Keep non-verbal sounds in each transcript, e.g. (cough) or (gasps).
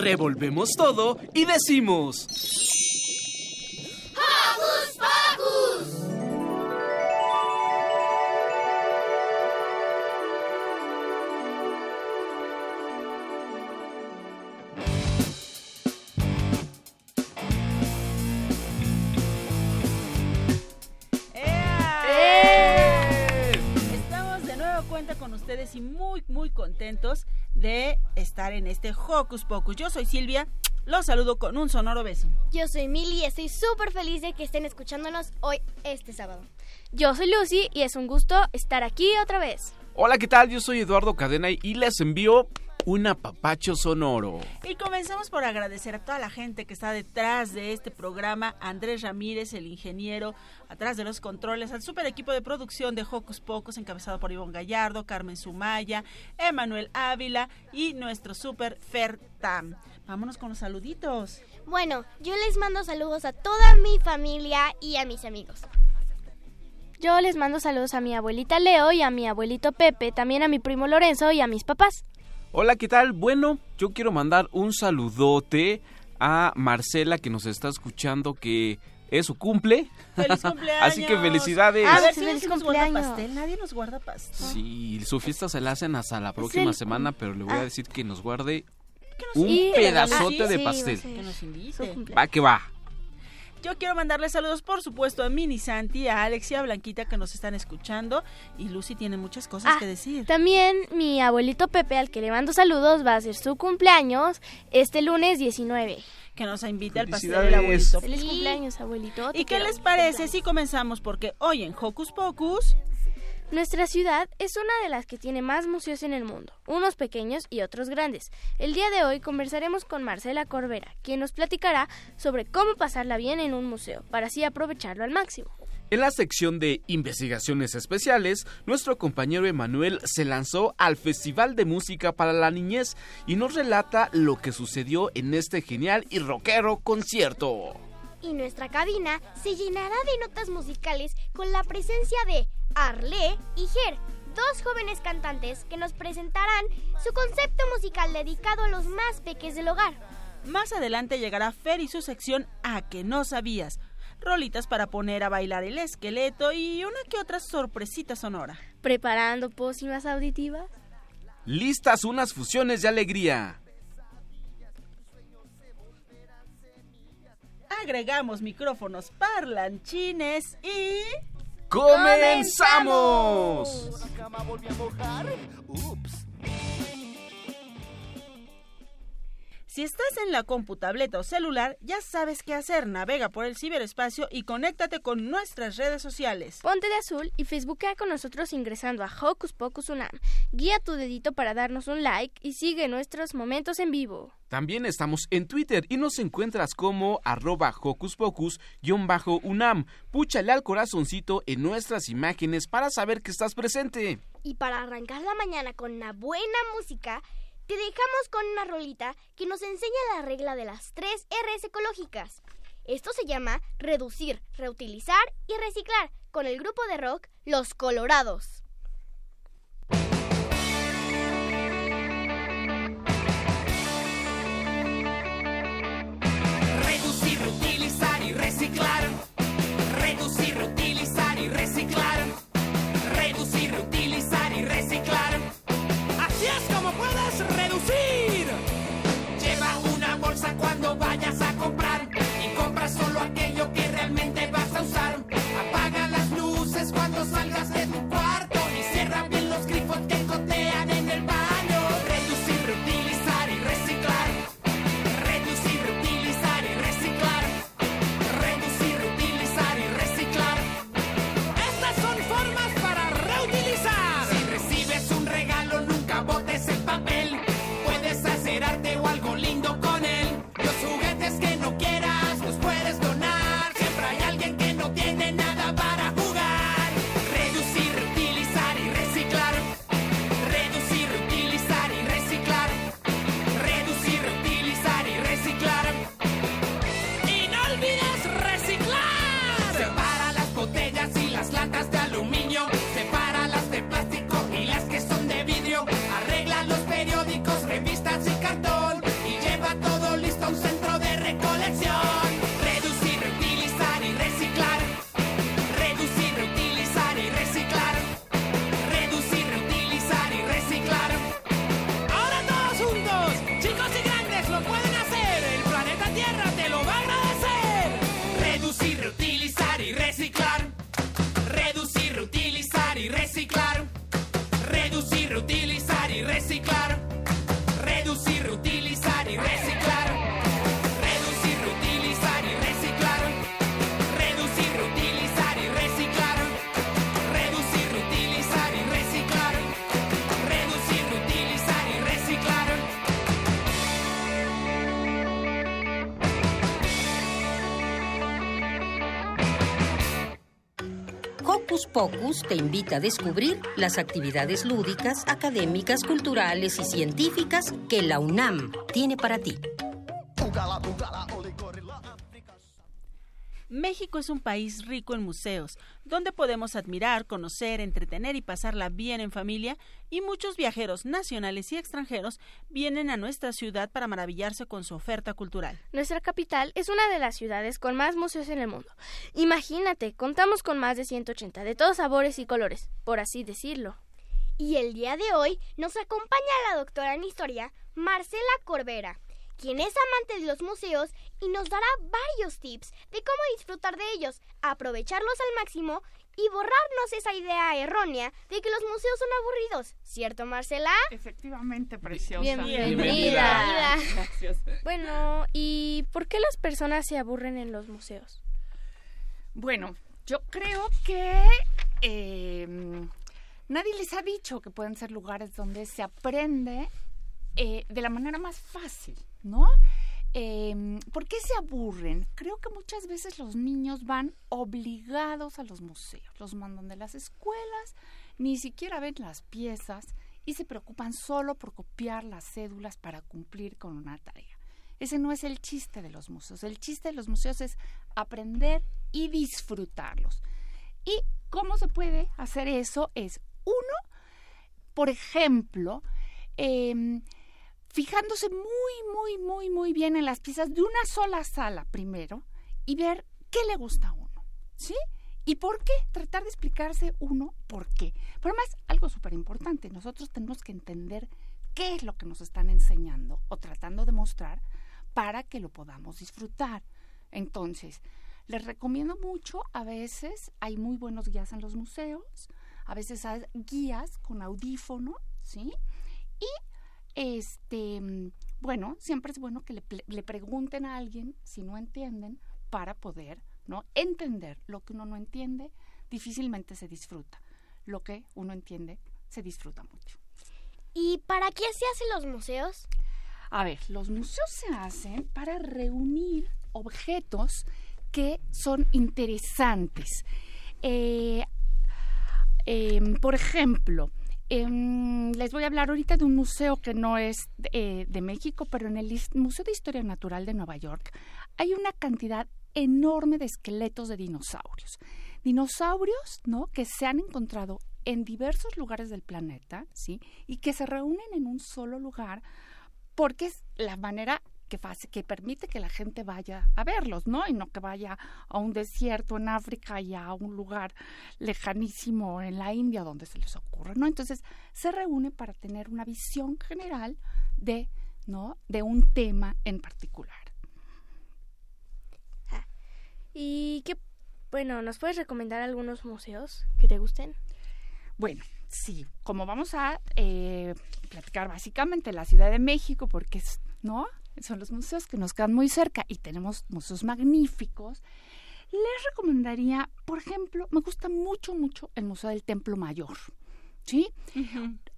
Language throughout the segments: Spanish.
Revolvemos todo y decimos... ¡Hocus Pocus! ¡Ea! Estamos de nuevo cuenta con ustedes y muy, muy contentos de estar en este Hocus Pocus. Yo soy Silvia, los saludo con un sonoro beso. Yo soy Milly y estoy súper feliz de que estén escuchándonos hoy, este sábado. Yo soy Lucy y es un gusto estar aquí otra vez. Hola, ¿qué tal? Yo soy Eduardo Cadena y les envío un apapacho sonoro. Y comenzamos por agradecer a toda la gente que está detrás de este programa, Andrés Ramírez, el ingeniero, atrás de los controles, al super equipo de producción de Hocus Pocus, encabezado por Ivonne Gallardo, Carmen Sumaya, Emanuel Ávila y nuestro super Fer Tam. Vámonos con los saluditos. Bueno, yo les mando saludos a toda mi familia y a mis amigos. Yo les mando saludos a mi abuelita Leo y a mi abuelito Pepe, también a mi primo Lorenzo y a mis papás. Hola, ¿qué tal? Bueno, yo quiero mandar un saludote a Marcela que nos está escuchando que es su cumple. ¡Feliz cumpleaños! (laughs) Así que felicidades. A ver si Feliz nos guarda cumpleaños. pastel. Nadie nos guarda pastel. Sí, su fiesta se la hacen hasta la próxima el- semana, pero le voy a Ah. decir que nos guarde Que nos un pedazote ah, de pastel. Que nos invite. Va que va. Yo quiero mandarle saludos, por supuesto, a Mini Santi, a Alex y a Blanquita que nos están escuchando. Y Lucy tiene muchas cosas Ah, que decir. También mi abuelito Pepe, al que le mando saludos, va a hacer su cumpleaños este lunes 19. Que nos invite al pastel del abuelito. Feliz cumpleaños, abuelito. ¿Y qué les parece si comenzamos? Porque hoy en Hocus Pocus Nuestra ciudad es una de las que tiene más museos en el mundo, unos pequeños y otros grandes. El día de hoy conversaremos con Marcela Corbera, quien nos platicará sobre cómo pasarla bien en un museo, para así aprovecharlo al máximo. En la sección de investigaciones especiales, nuestro compañero Emanuel se lanzó al Festival de Música para la Niñez y nos relata lo que sucedió en este genial y rockero concierto. Y nuestra cabina se llenará de notas musicales con la presencia de Arlé y Ger, dos jóvenes cantantes que nos presentarán su concepto musical dedicado a los más peques del hogar. Más adelante llegará Fer y su sección A que no sabías. Rolitas para poner a bailar el esqueleto y una que otra sorpresita sonora. ¿Preparando pócimas auditivas? Listas unas fusiones de alegría. Agregamos micrófonos parlanchines y... ¡Comenzamos! Si estás en la compu, tableta o celular, ya sabes qué hacer. Navega por el ciberespacio y conéctate con nuestras redes sociales. Ponte de azul y facebookea con nosotros ingresando a Hocus Pocus Unam. Guía tu dedito para darnos un like y sigue nuestros momentos en vivo. También estamos en Twitter y nos encuentras como arroba hocus pocus-unam. Púchale al corazoncito en nuestras imágenes para saber que estás presente. Y para arrancar la mañana con una buena música, te dejamos con una rolita que nos enseña la regla de las tres R's ecológicas. Esto se llama reducir, reutilizar y reciclar con el grupo de rock Los Colorados. Reducir, reutilizar y reciclar. Reducir, reutilizar y reciclar. Cuando salgas de tu cuarto Hocus te invita a descubrir las actividades lúdicas, académicas, culturales y científicas que la UNAM tiene para ti. México es un país rico en museos, donde podemos admirar, conocer, entretener y pasarla bien en familia, y muchos viajeros nacionales y extranjeros vienen a nuestra ciudad para maravillarse con su oferta cultural. Nuestra capital es una de las ciudades con más museos en el mundo. Imagínate, contamos con más de 180 de todos sabores y colores, por así decirlo. Y el día de hoy nos acompaña la doctora en historia, Marcela Corbera quien es amante de los museos y nos dará varios tips de cómo disfrutar de ellos, aprovecharlos al máximo y borrarnos esa idea errónea de que los museos son aburridos. ¿Cierto, Marcela? Efectivamente, preciosa. Bienvenida. Gracias. Bueno, ¿y por qué las personas se aburren en los museos? Bueno, yo creo que em, nadie les ha dicho que pueden ser lugares donde se aprende eh, de la manera más fácil. ¿No? Em, ¿Por qué se aburren? Creo que muchas veces los niños van obligados a los museos, los mandan de las escuelas, ni siquiera ven las piezas y se preocupan solo por copiar las cédulas para cumplir con una tarea. Ese no es el chiste de los museos. El chiste de los museos es aprender y disfrutarlos. ¿Y cómo se puede hacer eso? Es uno, por ejemplo, eh, fijándose muy, muy, muy, muy bien en las piezas de una sola sala primero y ver qué le gusta a uno, ¿sí? ¿Y por qué? Tratar de explicarse uno por qué. Pero además, algo súper importante, nosotros tenemos que entender qué es lo que nos están enseñando o tratando de mostrar para que lo podamos disfrutar. Entonces, les recomiendo mucho, a veces hay muy buenos guías en los museos, a veces hay guías con audífono, ¿sí? Y este, mm, bueno, siempre es bueno que le, pregunten a alguien si no entienden para poder, ¿no? Entender lo que uno no entiende, difícilmente se disfruta. Lo que uno entiende, se disfruta mucho. ¿Y para qué se hacen los museos? A ver, los museos se hacen para reunir objetos que son interesantes. Eh, em, por ejemplo, Em, les voy a hablar ahorita de un museo que no es eh, de México, pero en el Museo de Historia Natural de Nueva York hay una cantidad enorme de esqueletos de dinosaurios. Dinosaurios, ¿no? Que se han encontrado en diversos lugares del planeta, ¿sí? Y que se reúnen en un solo lugar porque es la manera que, que permite que la gente vaya a verlos, ¿no? Y no que vaya a un desierto en África y a un lugar lejanísimo en la India donde se les ocurre, ¿no? Entonces se reúne para tener una visión general de, ¿no? De un tema en particular. Ah, ¿Y qué, bueno, nos puedes recomendar algunos museos que te gusten? Bueno, sí, como vamos a eh, platicar básicamente la Ciudad de México, porque es, ¿no? Son los museos que nos quedan muy cerca y tenemos museos magníficos. Les recomendaría, por ejemplo, me gusta mucho, mucho el Museo del Templo Mayor. ¿Sí?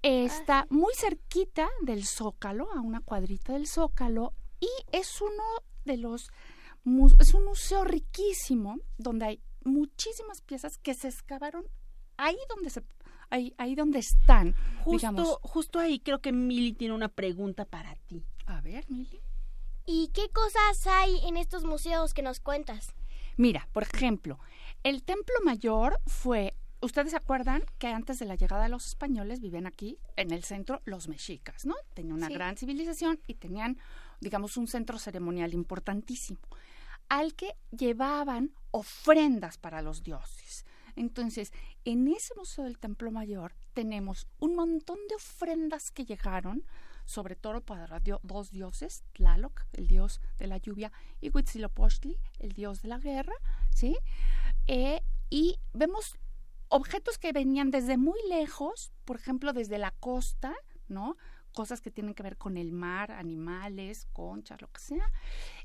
Está muy cerquita del Zócalo, a una cuadrita del Zócalo, y es uno de los. Es un museo riquísimo donde hay muchísimas piezas que se excavaron ahí donde se ahí, ahí donde están. Justo, justo ahí creo que Mili tiene una pregunta para ti. A ver, Mili. ¿Y qué cosas hay en estos museos que nos cuentas? Mira, por ejemplo, el Templo Mayor fue Ustedes se acuerdan que antes de la llegada de los españoles vivían aquí en el centro los mexicas, ¿no? Tenían una gran civilización y tenían, digamos, un centro ceremonial importantísimo al que llevaban ofrendas para los dioses. Entonces, en ese Museo del Templo Mayor tenemos un montón de ofrendas que llegaron sobre todo para dos dioses, Tlaloc, el dios de la lluvia, y Huitzilopochtli, el dios de la guerra, ¿sí? Eh, y vemos objetos que venían desde muy lejos, por ejemplo, desde la costa, ¿no? Cosas que tienen que ver con el mar, animales, conchas, lo que sea.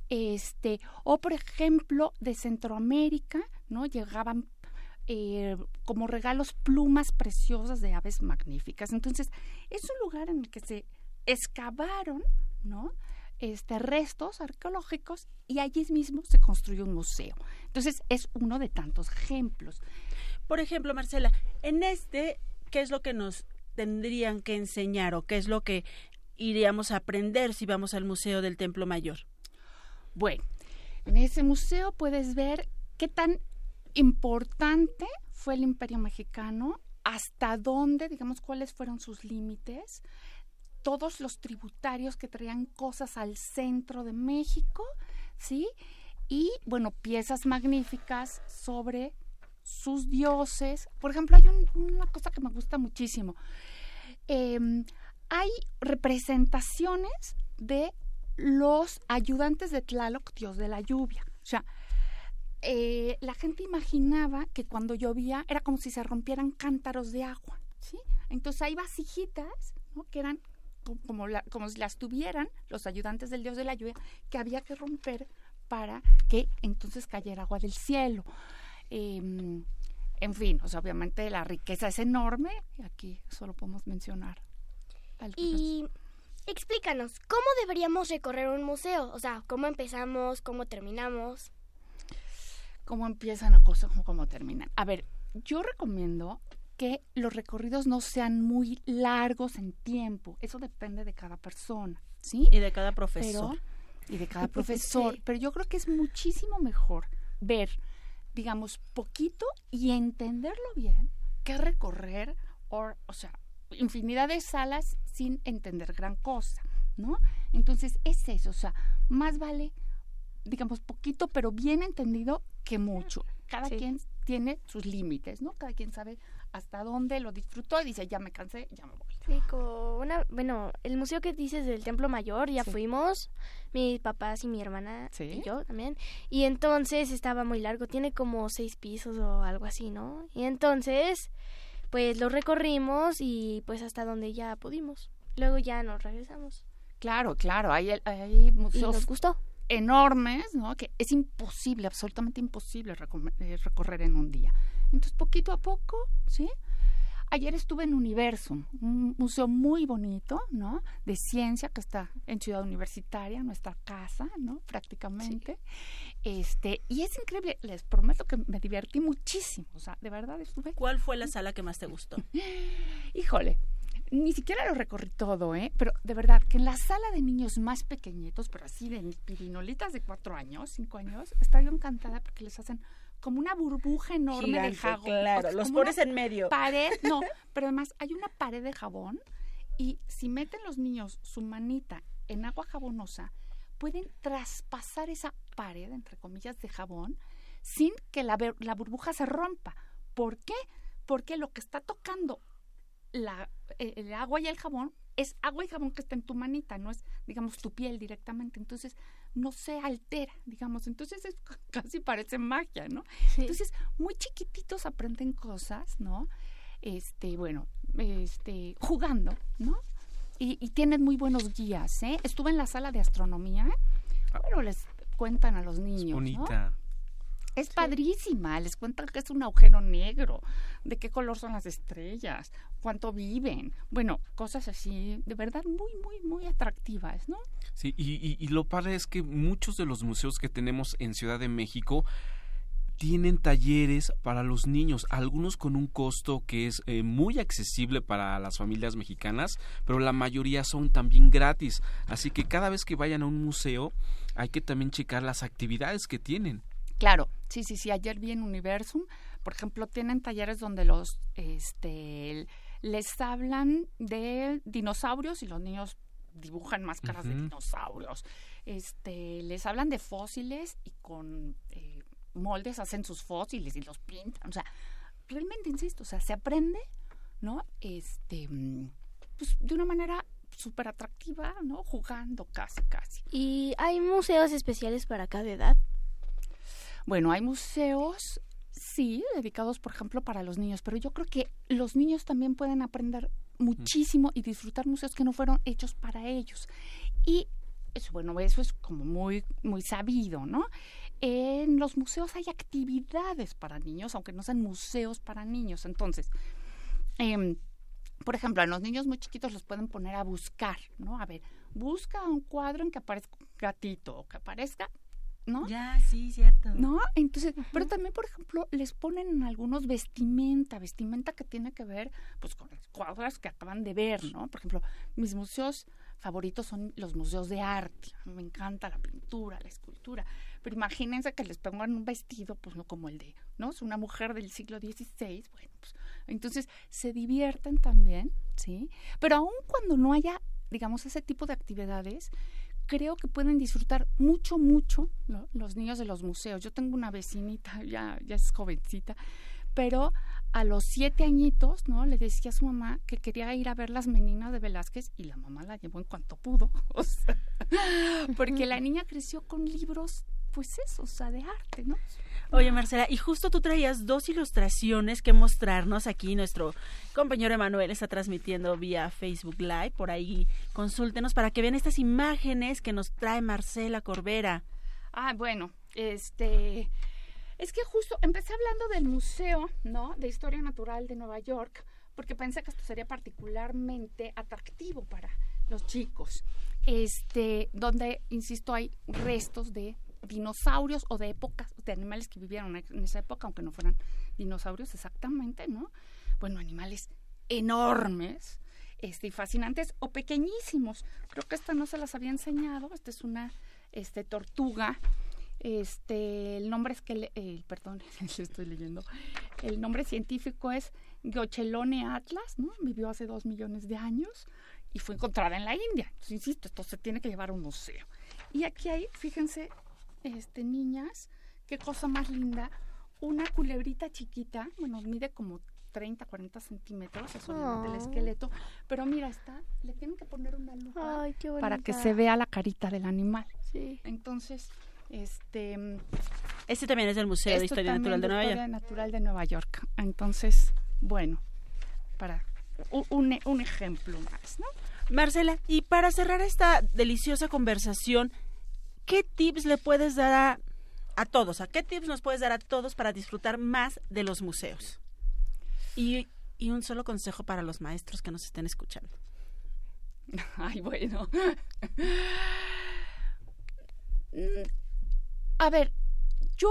Este, o por ejemplo, de Centroamérica, ¿no? Llegaban eh, como regalos plumas preciosas de aves magníficas. Entonces, es un lugar en el que se excavaron, ¿no? Este, restos arqueológicos y allí mismo se construyó un museo. Entonces es uno de tantos ejemplos. Por ejemplo, Marcela, en este, ¿qué es lo que nos tendrían que enseñar o qué es lo que iríamos a aprender si vamos al Museo del Templo Mayor? Bueno, en ese museo puedes ver qué tan importante fue el imperio mexicano, hasta dónde, digamos, cuáles fueron sus límites, todos los tributarios que traían cosas al centro de México, ¿sí? Y, bueno, piezas magníficas sobre sus dioses. Por ejemplo, hay una cosa que me gusta muchísimo. Em, hay representaciones de los ayudantes de Tlaloc, dios de la lluvia. O sea, eh, la gente imaginaba que cuando llovía era como si se rompieran cántaros de agua, ¿sí? Entonces hay vasijitas, ¿no? Que eran como, como si las tuvieran los ayudantes del dios de la lluvia, que había que romper para que entonces cayera agua del cielo. Em, en fin, o sea, obviamente la riqueza es enorme y aquí solo podemos mencionar. Y explícanos, ¿cómo deberíamos recorrer un museo? O sea, ¿cómo empezamos? ¿Cómo terminamos? ¿Cómo empiezan o cómo terminan? A ver, yo recomiendo que los recorridos no sean muy largos en tiempo. Eso depende de cada persona, ¿sí? Y de cada profesor. y de cada profesor. Pero yo creo que es muchísimo mejor ver, digamos, poquito y entenderlo bien que recorrer, o, o sea, infinidad de salas sin entender gran cosa, ¿no? Entonces es eso, o sea, más vale, digamos, poquito, pero bien entendido que mucho. Cada quien tiene sus límites, ¿no? Cada quien sabe hasta dónde lo disfrutó y dice, ya me cansé, ya me voy. Sí, como una, bueno, el museo que dices del Templo Mayor, ya fuimos, mis papás y mi hermana y yo también, y entonces estaba muy largo, tiene como seis pisos o algo así, ¿no? Y entonces, pues lo recorrimos y pues hasta donde ya pudimos. Luego ya nos regresamos. Claro, claro, hay, hay museos nos gustó. enormes, ¿no? Que es imposible, absolutamente imposible eh, recorrer en un día. Entonces, poquito a poco, ¿sí? Ayer estuve en Universum, un museo muy bonito, ¿no? De ciencia que está en Ciudad Universitaria, nuestra casa, ¿no? Prácticamente. Este, y es increíble, les prometo que me divertí muchísimo, o sea, de verdad estuve. ¿Cuál fue la sala que más te gustó? (laughs) Híjole, ni siquiera lo recorrí todo, ¿eh? Pero de verdad, que en la sala de niños más pequeñitos, pero así de pirinolitas de cuatro años, cinco años, estaba yo encantada porque les hacen como una burbuja enorme de jabón. Claro, los pones en medio. Pared, no, (laughs) pero además hay una pared de jabón y si meten los niños su manita en agua jabonosa, pueden traspasar esa pared, entre comillas, de jabón sin que la, la burbuja se rompa. ¿Por qué? Porque lo que está tocando la, eh, el agua y el jabón es agua y jabón que está en tu manita, no es, digamos, tu piel directamente. Entonces, no se altera, digamos. Entonces, es, casi parece magia, ¿no? Entonces, muy chiquititos aprenden cosas, ¿no? Este, bueno, este, jugando, ¿no? Y, y tienen muy buenos guías, ¿eh? Estuve en la sala de astronomía, pero les cuentan a los niños, bonita. Es padrísima, les cuentan que es un agujero negro, de qué color son las estrellas, cuánto viven, bueno, cosas así, de verdad muy, muy, muy atractivas, ¿no? Sí, y, y, lo padre es que muchos de los museos que tenemos en Ciudad de México tienen talleres para los niños, algunos con un costo que es eh, muy accesible para las familias mexicanas, pero la mayoría son también gratis. Así que cada vez que vayan a un museo hay que también checar las actividades que tienen. Claro, sí, sí, sí. Ayer vi en Universum, por ejemplo, tienen talleres donde los, este, les hablan de dinosaurios y los niños dibujan máscaras de dinosaurios. Este, les hablan de fósiles y con eh, moldes hacen sus fósiles y los pintan. O sea, realmente insisto, o sea, se aprende, ¿no? Este, pues de una manera súper atractiva, ¿no? Jugando casi, casi. ¿Y hay museos especiales para cada edad? Bueno, hay museos, sí, dedicados, por ejemplo, para los niños, pero yo creo que los niños también pueden aprender muchísimo y disfrutar museos que no fueron hechos para ellos. Y eso, bueno, eso es como muy, muy sabido, ¿no? En los museos hay actividades para niños, aunque no sean museos para niños. Entonces, em, por ejemplo, a los niños muy chiquitos los pueden poner a buscar, ¿no? A ver, busca un cuadro en que aparezca un gatito o que aparezca ¿no? Ya, sí, cierto. ¿No? Entonces, pero también, por ejemplo, les ponen en algunos vestimenta, vestimenta que tiene que ver, pues, con las cuadras que acaban de ver, ¿no? Por ejemplo, mis museos favoritos son los museos de arte. Me encanta la pintura, la escultura. Pero imagínense que les pongan un vestido, pues no como el de, ¿no? Es una mujer del siglo XVI, bueno, pues entonces se divierten también, ¿sí? Pero aun cuando no haya, digamos, ese tipo de actividades, creo que pueden disfrutar mucho, mucho ¿no? los niños de los museos. Yo tengo una vecinita, (laughs) ya, ya es jovencita, pero a los siete añitos, ¿no? Le decía a su mamá que quería ir a ver las meninas de Velázquez y la mamá la llevó en cuanto pudo. (laughs) O sea, porque la (laughs) niña creció con libros, pues eso, o sea, de arte, ¿no? Oye, Marcela, y justo tú traías dos ilustraciones que mostrarnos aquí. Nuestro compañero Emanuel está transmitiendo vía Facebook Live. Por ahí consúltenos para que vean estas imágenes que nos trae Marcela Corbera. Ah, bueno, este es que justo empecé hablando del Museo, ¿no? De Historia Natural de Nueva York, porque pensé que esto sería particularmente atractivo para los chicos. Este, donde, insisto, hay restos de dinosaurios o de épocas, de animales que vivieron en esa época, aunque no fueran dinosaurios exactamente, ¿no? Bueno, animales enormes, este, y fascinantes o pequeñísimos. Creo que esta no se las había enseñado. Esta es una este, tortuga este, el nombre es que, eh, perdón, (laughs) estoy leyendo. El nombre científico es Geochelone atlas, ¿no? Vivió hace dos millones de años y fue encontrada en la India. Entonces, insisto, esto se tiene que llevar a un museo. Y aquí hay, fíjense, este, niñas, qué cosa más linda, una culebrita chiquita, bueno, mide como 30, 40 centímetros, eso oh. del esqueleto, pero mira, está, le tienen que poner una lupa para que se vea la carita del animal. Sí. Entonces, este, este también es del Museo de Historia Natural de Nueva York. Historia Natural de Nueva York. Entonces, bueno, para un, un ejemplo más, ¿no? Marcela, y para cerrar esta deliciosa conversación, ¿qué tips le puedes dar a, a todos? ¿A qué tips nos puedes dar a todos para disfrutar más de los museos? Y, y un solo consejo para los maestros que nos estén escuchando. (laughs) Ay, bueno. Mm, a ver, yo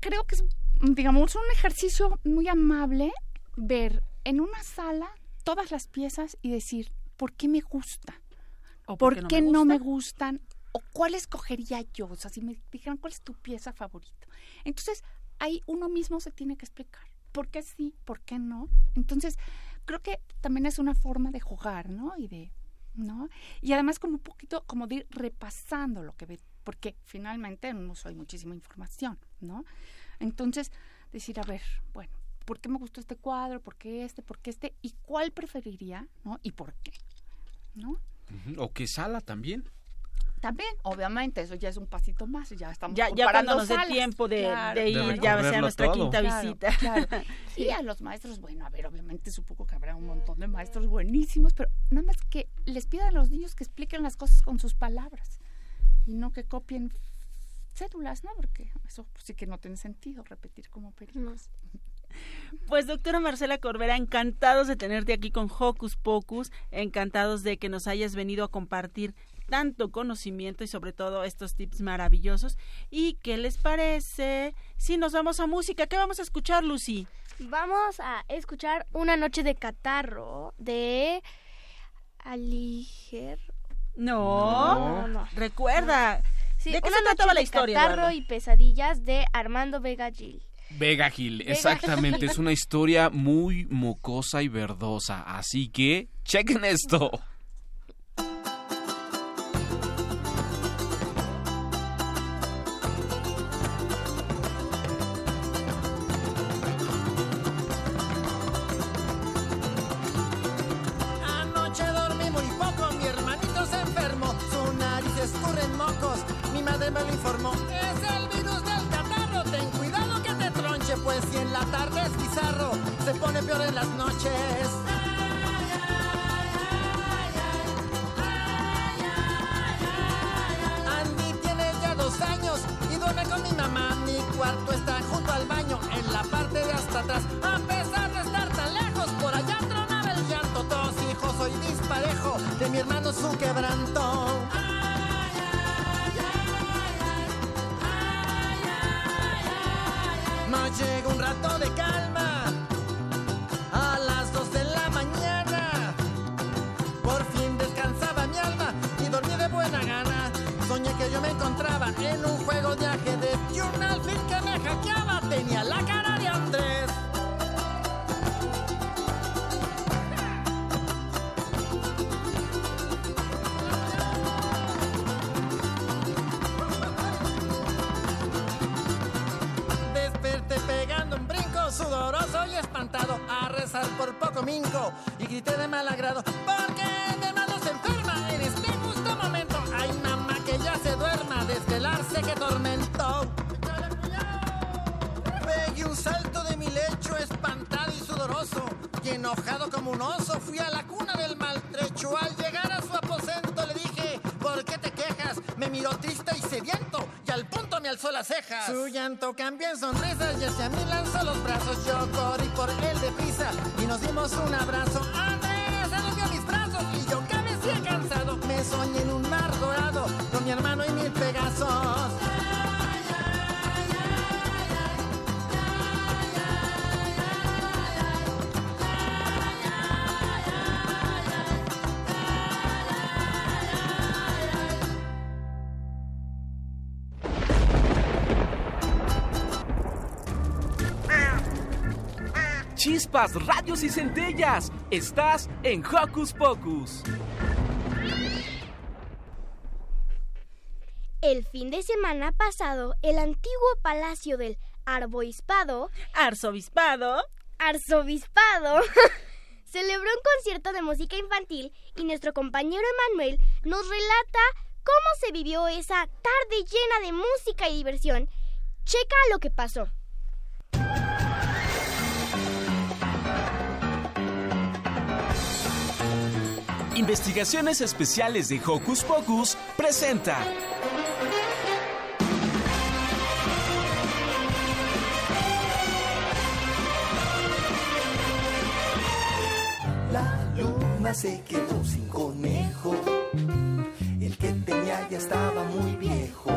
creo que es, digamos, un ejercicio muy amable ver en una sala todas las piezas y decir, ¿por qué me gusta? ¿O por, qué, no, me gustan? ¿O cuál escogería yo? O sea, si me dijeran, ¿cuál es tu pieza favorita? Entonces, ahí uno mismo se tiene que explicar. ¿Por qué sí? ¿Por qué no? Entonces, creo que también es una forma de jugar, ¿no? Y de, ¿no? Y además con un poquito como de ir repasando lo que ve porque finalmente en uso hay muchísima información, ¿no? Entonces, decir, a ver, bueno, ¿por qué me gustó este cuadro? ¿Por qué este? ¿Por qué este? ¿Y cuál preferiría? ¿No? ¿Y por qué? ¿No? O qué sala también. También, obviamente, eso ya es un pasito más, ya estamos Ya, ya cuando nos dé tiempo de, ir, ya sea nuestra quinta visita. (laughs) Y a los maestros, bueno, a ver, obviamente supongo que habrá un montón de maestros buenísimos, pero nada más que les pidan a los niños que expliquen las cosas con sus palabras y no que copien cédulas, ¿no? Porque eso sí que no tiene sentido repetir como pericos. Pues doctora Marcela Corbera, encantados de tenerte aquí con Hocus Pocus, encantados de que nos hayas venido a compartir tanto conocimiento y sobre todo estos tips maravillosos. ¿Y qué les parece si nos vamos a música? ¿Qué vamos a escuchar, Lucy? Vamos a escuchar Una noche de catarro de Aliger no, no, recuerda. Sí, ¿De qué se trataba la historia? Catarro y pesadillas de Armando Vega Gil. Vega Gil, exactamente. (laughs) es una historia muy mocosa y verdosa. Así que, chequen esto. Mi miró triste y sediento, y al punto me alzó las cejas. Su llanto cambió en sonrisas y hacia mí lanzó los brazos. Yo corrí por él deprisa y nos dimos un abrazo. Andrés aludió mis brazos y yo cabeceé cansado. Me soñé en un mar dorado con mi hermano y mil pegazos. Chispas, radios y centellas. Estás en Hocus Pocus. El fin de semana pasado, el antiguo palacio del Arboispado, Arzobispado. Arzobispado, (laughs) celebró un concierto de música infantil y nuestro compañero Emanuel nos relata cómo se vivió esa tarde llena de música y diversión. Checa lo que pasó. Investigaciones Especiales de Hocus Pocus presenta. La luna se quedó sin conejo. El que tenía ya estaba muy viejo.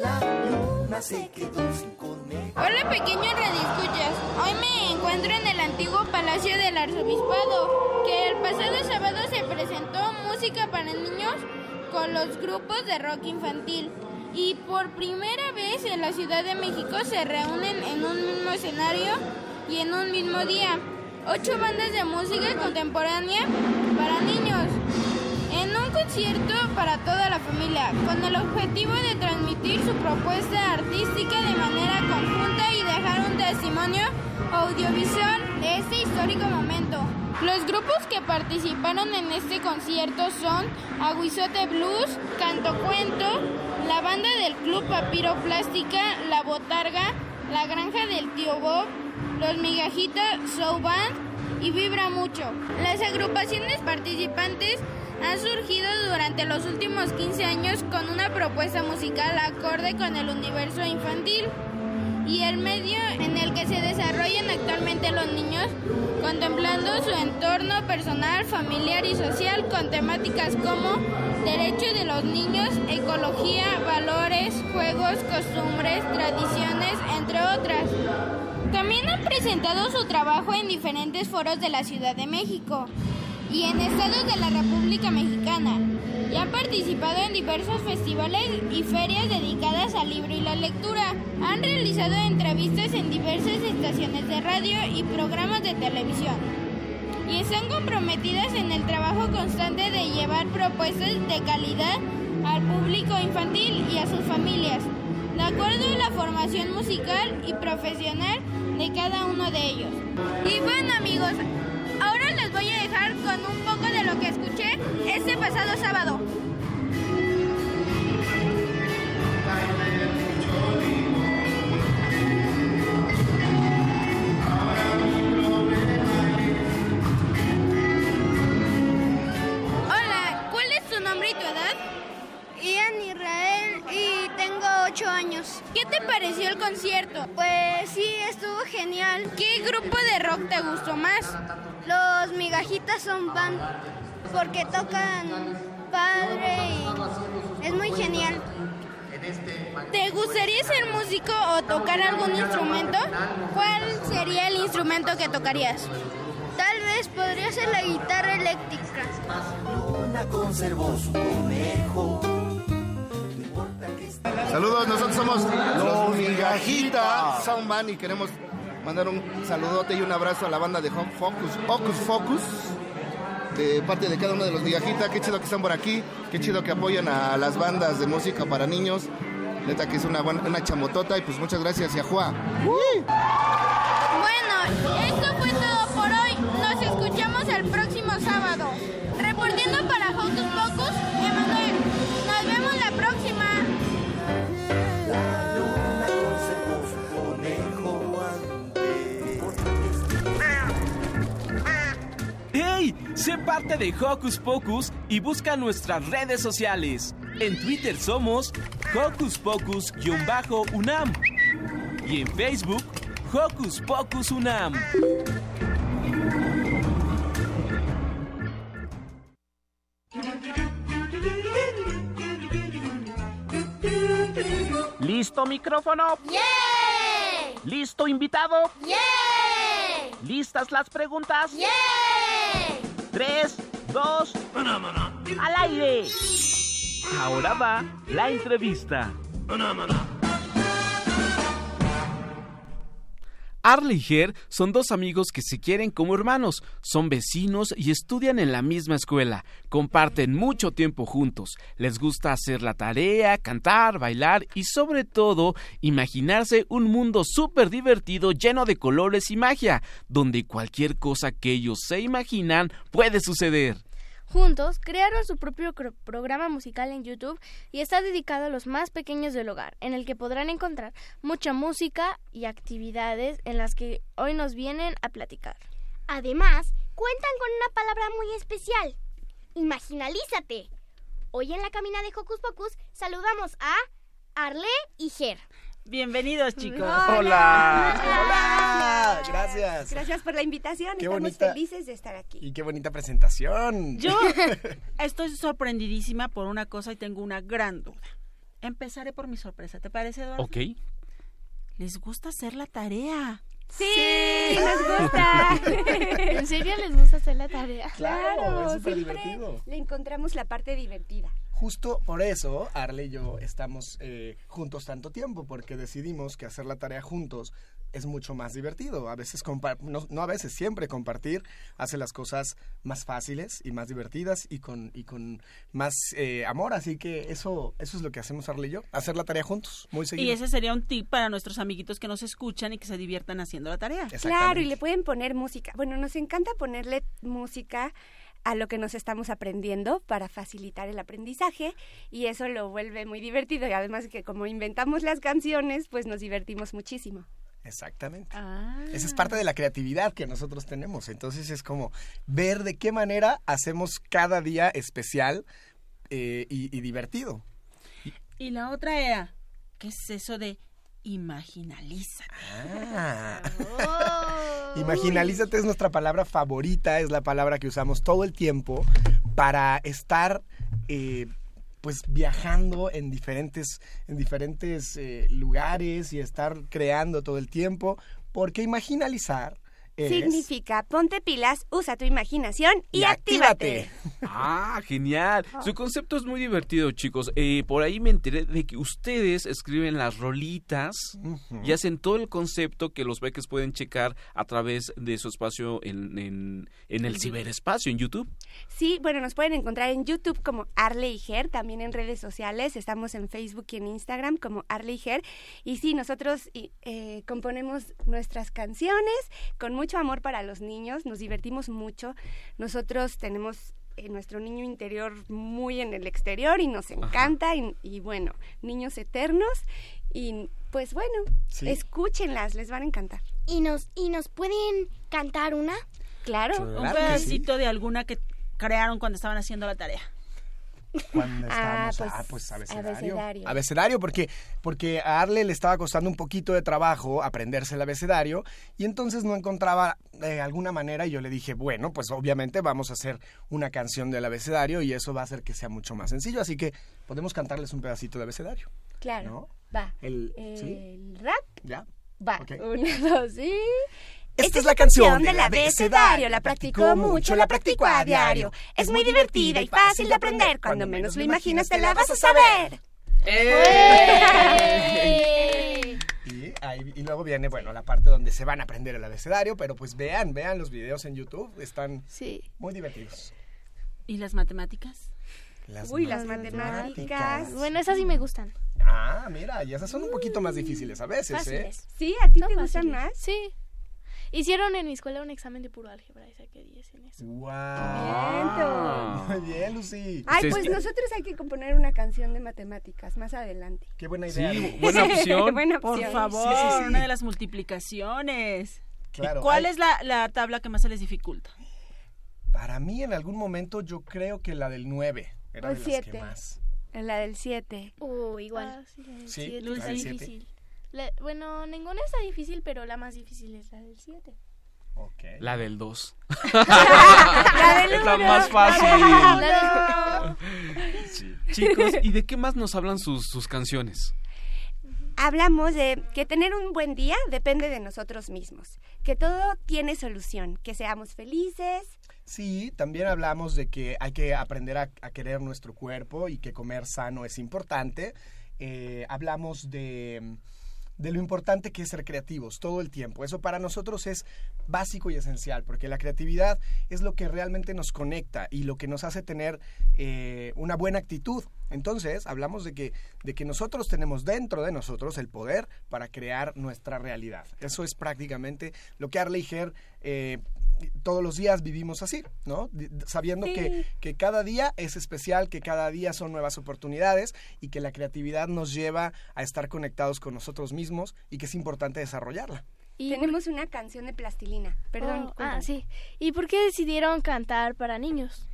La luna se quedó sin conejo. Hola pequeños radioescuchas, hoy me encuentro en el antiguo Palacio del Arzobispado, que el pasado música para niños con los grupos de rock infantil. Y por primera vez en la Ciudad de México se reúnen en un mismo escenario y en un mismo día. Ocho bandas de música contemporánea para niños. En un concierto para toda la familia, con el objetivo de transmitir su propuesta artística de manera conjunta y dejar un testimonio audiovisual de este histórico momento. Los grupos que participaron en este concierto son Aguizote Blues, Canto Cuento, la banda del Club Papiro Plástica, La Botarga, La Granja del Tío Bob, Los Migajitas Show Band y Vibra Mucho. Las agrupaciones participantes han surgido durante los últimos 15 años con una propuesta musical acorde con el universo infantil y el medio en el que se desarrollan actualmente los niños, contemplando su entorno personal, familiar y social con temáticas como derechos de los niños, ecología, valores, juegos, costumbres, tradiciones, entre otras. También han presentado su trabajo en diferentes foros de la Ciudad de México y en estados de la República Mexicana y han participado en diversos festivales y ferias dedicadas al libro y la lectura. Han realizado entrevistas en diversas estaciones de radio y programas de televisión. Y están comprometidas en el trabajo constante de llevar propuestas de calidad al público infantil y a sus familias, de acuerdo a la formación musical y profesional de cada uno de ellos. Y bueno amigos, pasado sábado. Hola, ¿cuál es tu nombre y tu edad? Ian Israel y tengo ocho años. ¿Qué te pareció el concierto? Pues sí, estuvo genial. ¿Qué grupo de rock te gustó más? Los migajitas son band porque tocan padre y es muy genial. ¿Te gustaría ser músico o tocar algún instrumento? ¿Cuál sería el instrumento que tocarías? Tal vez podría ser la guitarra eléctrica. Saludos, nosotros somos Los Migajita Sound Band y queremos mandar un saludote y un abrazo a la banda de Hocus Focus, Focus parte de cada uno de los Migajita. Qué chido que están por aquí, qué chido que apoyan a las bandas de música para niños. Neta que es una, una chamotota y pues muchas gracias, Yahua. Bueno, esto parte de Hocus Pocus y busca nuestras redes sociales. En Twitter somos Hocus Pocus-UNAM y en Facebook Hocus Pocus UNAM. ¿Listo micrófono? ¿Listo invitado? ¿Listas las preguntas? Tres, dos, al aire. Ahora va la entrevista. Arle y Ger son dos amigos que se quieren como hermanos, son vecinos y estudian en la misma escuela, comparten mucho tiempo juntos, les gusta hacer la tarea, cantar, bailar y sobre todo imaginarse un mundo súper divertido lleno de colores y magia, donde cualquier cosa que ellos se imaginan puede suceder. Juntos crearon su propio programa musical en YouTube y está dedicado a los más pequeños del hogar, en el que podrán encontrar mucha música y actividades en las que hoy nos vienen a platicar. Además, cuentan con una palabra muy especial. Imaginalízate. Hoy en la cabina de Hocus Pocus saludamos a Arle y Ger. Bienvenidos, chicos. Hola. Gracias. Gracias por la invitación. Qué Estamos bonita- felices de estar aquí. Y qué bonita presentación. Yo (laughs) estoy sorprendidísima por una cosa y tengo una gran duda. Empezaré por mi sorpresa. ¿Te parece, Eduardo? Ok. Les gusta hacer la tarea. Sí, nos gusta. (laughs) ¿En serio les gusta hacer la tarea? Claro, es súper siempre divertido. Le encontramos la parte divertida. Justo por eso, Arle y yo estamos eh, juntos tanto tiempo, porque decidimos que hacer la tarea juntos es mucho más divertido. A veces, no, no a veces, siempre compartir hace las cosas más fáciles y más divertidas y con, y con más eh, amor. Así que eso, eso es lo que hacemos Arle y yo, hacer la tarea juntos, muy seguido. Y ese sería un tip para nuestros amiguitos que nos escuchan y que se diviertan haciendo la tarea. Claro, y le pueden poner música. Bueno, nos encanta ponerle música a lo que nos estamos aprendiendo para facilitar el aprendizaje y eso lo vuelve muy divertido y además que como inventamos las canciones, pues nos divertimos muchísimo. Exactamente. Ah. Esa es parte de la creatividad que nosotros tenemos. Entonces es como ver de qué manera hacemos cada día especial eh, y, y divertido. Y la otra era, ¿qué es eso de imaginalízate? Ah. (laughs) Imaginalízate es nuestra palabra favorita, es la palabra que usamos todo el tiempo para estar eh, pues viajando en diferentes, en diferentes eh, lugares y estar creando todo el tiempo, porque imaginalizar es... Significa ponte pilas, usa tu imaginación y, Y actívate. (laughs) Ah, genial. Su concepto es muy divertido, chicos. Eh, por ahí me enteré de que ustedes escriben las rolitas y hacen todo el concepto que los beques pueden checar a través de su espacio en, en, en el ciberespacio, en YouTube. Sí, bueno, nos pueden encontrar en YouTube como Arle y Ger, también en redes sociales, estamos en Facebook y en Instagram como Arle y Ger. Y sí, nosotros eh, componemos nuestras canciones con mucho amor para los niños, nos divertimos mucho. Nosotros tenemos eh, nuestro niño interior muy en el exterior y nos encanta y, y bueno, niños eternos y pues bueno, Sí. escúchenlas, les van a encantar. ¿Y nos, ¿Y nos pueden cantar una? Claro. Un pedacito de alguna que crearon cuando estaban haciendo la tarea. Cuando Ah, estábamos, pues, ah, pues abecedario. abecedario. Abecedario, porque, porque a Arle le estaba costando un poquito de trabajo aprenderse el abecedario y entonces no encontraba eh, alguna manera y yo le dije, bueno, pues obviamente vamos a hacer una canción del abecedario y eso va a hacer que sea mucho más sencillo, así que podemos cantarles un pedacito de abecedario. Claro. ¿No? Va. El, rap ¿Ya? va. Una, dos, y... Esta es la canción del abecedario, la practicó mucho, la practicó a diario. Es muy divertida y fácil de aprender, cuando menos lo imaginas te la vas a saber. ¡Eh! Y, ahí- y luego viene, bueno, la parte donde se van a aprender el abecedario, pero pues vean, vean los videos en YouTube, están Sí. muy divertidos. ¿Y las matemáticas? Las Uy, las matemáticas. Bueno, esas sí me gustan. Ah, mira, y esas son un poquito más difíciles a veces, ¿eh? Fáciles. ¿Sí? ¿A ti Son te gustan fáciles. más? Sí. Hicieron en mi escuela un examen de puro álgebra y saqué 10 en eso. ¡Wow! Muy bien, Lucy. Ay, pues nosotros hay que componer una canción de matemáticas más adelante. Qué buena idea. buena (laughs) opción. Buena Por opción. favor, Sí, sí, sí. una de las multiplicaciones. Claro, ¿Y ¿Cuál hay- es la, la tabla que más se les dificulta? Para mí, en algún momento, yo creo que la del 9 era O de las que siete. más. La del 7. Uh, igual. Ah, sí. La del siete. difícil. La- bueno, ninguna está difícil, pero la más difícil es la del 7. Ok. La del 2. La (laughs) del es la más fácil. (laughs) La del Sí. Chicos, ¿y de qué más nos hablan sus, sus canciones? Hablamos de que tener un buen día depende de nosotros mismos, que todo tiene solución, que seamos felices. Sí, también hablamos de que hay que aprender a, a querer nuestro cuerpo y que comer sano es importante. Eh, hablamos de, de lo importante que es ser creativos todo el tiempo. Eso para nosotros es básico y esencial, porque la creatividad es lo que realmente nos conecta y lo que nos hace tener eh, una buena actitud. Entonces, hablamos de que, de que nosotros tenemos dentro de nosotros el poder para crear nuestra realidad. Eso es prácticamente lo que Arley Her eh, todos los días vivimos así, ¿no? Sabiendo Sí. que, que cada día es especial, que cada día son nuevas oportunidades y que la creatividad nos lleva a estar conectados con nosotros mismos y que es importante desarrollarla. ¿Y Tenemos una canción de plastilina. Perdón. Oh, ah, sí. ¿Y por qué decidieron cantar para niños?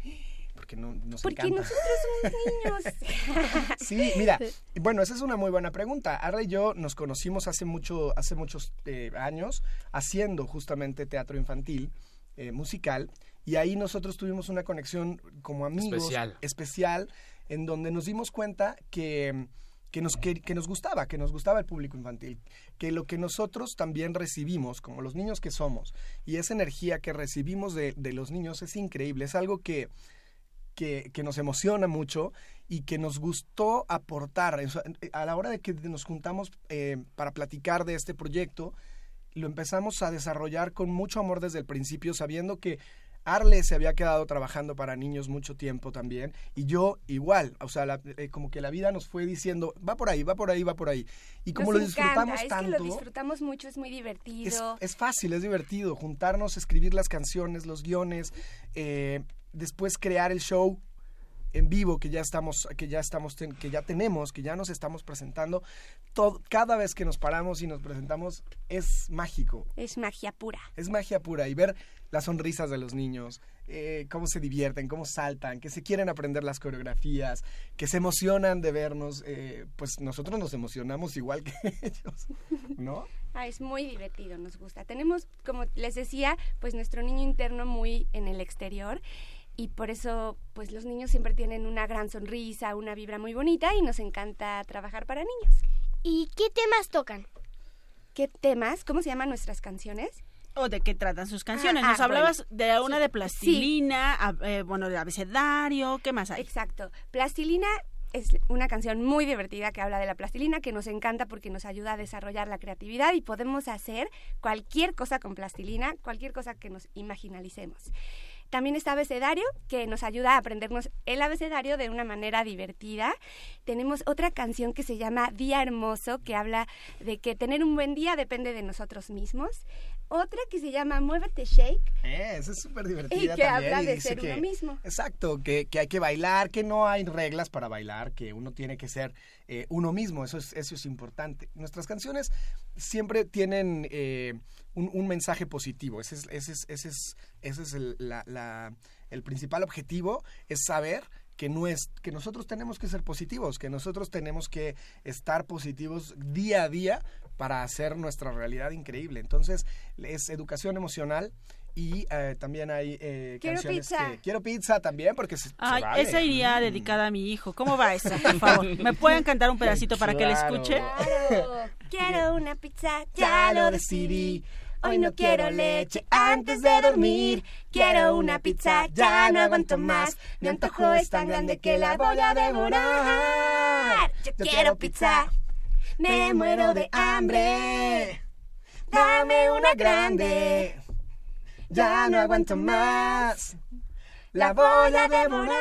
Porque no, nos Porque encanta. nosotros somos (laughs) niños. Sí, mira, bueno, esa es una muy buena pregunta. Arla y yo nos conocimos hace mucho, hace muchos eh, años haciendo justamente teatro infantil, eh, musical, y ahí nosotros tuvimos una conexión como amigos Especial. especial, en donde nos dimos cuenta que que nos, que, que nos gustaba, que nos gustaba el público infantil, que lo que nosotros también recibimos, como los niños que somos, y esa energía que recibimos de, de los niños es increíble, es algo que, que, que nos emociona mucho y que nos gustó aportar. O sea, a la hora de que nos juntamos eh, para platicar de este proyecto, lo empezamos a desarrollar con mucho amor desde el principio, sabiendo que Arle se había quedado trabajando para niños mucho tiempo también y yo igual, o sea, la- eh, como que la vida nos fue diciendo, va por ahí, va por ahí, va por ahí. Y como Nos lo disfrutamos encanta, tanto, Es que lo disfrutamos mucho, es muy es, divertido. es fácil, es divertido juntarnos, escribir las canciones, los guiones, eh, después crear el show en vivo que ya estamos que ya estamos ten- que ya tenemos que ya nos estamos presentando todo, cada vez que nos paramos y nos presentamos es mágico Es magia pura. es magia pura y ver las sonrisas de los niños, eh, cómo se divierten, cómo saltan, que se quieren aprender las coreografías, que se emocionan de vernos, eh, pues nosotros nos emocionamos igual que (laughs) ellos, ¿no? Ah, es muy divertido, nos gusta. Tenemos, como les decía, pues nuestro niño interno muy en el exterior y por eso pues los niños siempre tienen una gran sonrisa, una vibra muy bonita y nos encanta trabajar para niños. ¿Y qué temas tocan? ¿Qué temas? ¿Cómo se llaman nuestras canciones? ¿O de qué tratan sus canciones? Ah, Nos ah, hablabas bueno. de una Sí. de plastilina, a- eh, bueno, de abecedario, ¿qué más hay? Exacto. Plastilina es una canción muy divertida que habla de la plastilina, que nos encanta porque nos ayuda a desarrollar la creatividad y podemos hacer cualquier cosa con plastilina, cualquier cosa que nos imaginalicemos. También está abecedario, que nos ayuda a aprendernos el abecedario de una manera divertida. Tenemos otra canción que se llama Día Hermoso, que habla de que tener un buen día depende de nosotros mismos. Otra que se llama Muévete Shake, Eh, esa es súper divertida Y que también. habla de ser que, uno mismo. Exacto, que, que hay que bailar, que no hay reglas para bailar, que uno tiene que ser eh, uno mismo, eso es, eso es importante. Nuestras canciones siempre tienen eh, un, un mensaje positivo, ese es, ese es, ese es, ese es el, la- la- el principal objetivo, es saber que, no es, que nosotros tenemos que ser positivos, que nosotros tenemos que estar positivos día a día para hacer nuestra realidad increíble. Entonces, es educación emocional y eh, también hay eh, Quiero canciones pizza. que... Quiero pizza también porque se, se Ay, vale. esa iría Mm. dedicada a mi hijo. ¿Cómo va esa, por favor? ¿Me pueden cantar un pedacito para que le Claro. escuche? Claro, quiero una pizza, Ya lo decidí. Hoy no quiero leche antes de dormir. Quiero una pizza, ya no aguanto más. Mi antojo es tan grande que la voy a devorar. Yo quiero pizza, me muero de hambre. Dame una grande, ya no aguanto más. La voy a devorar.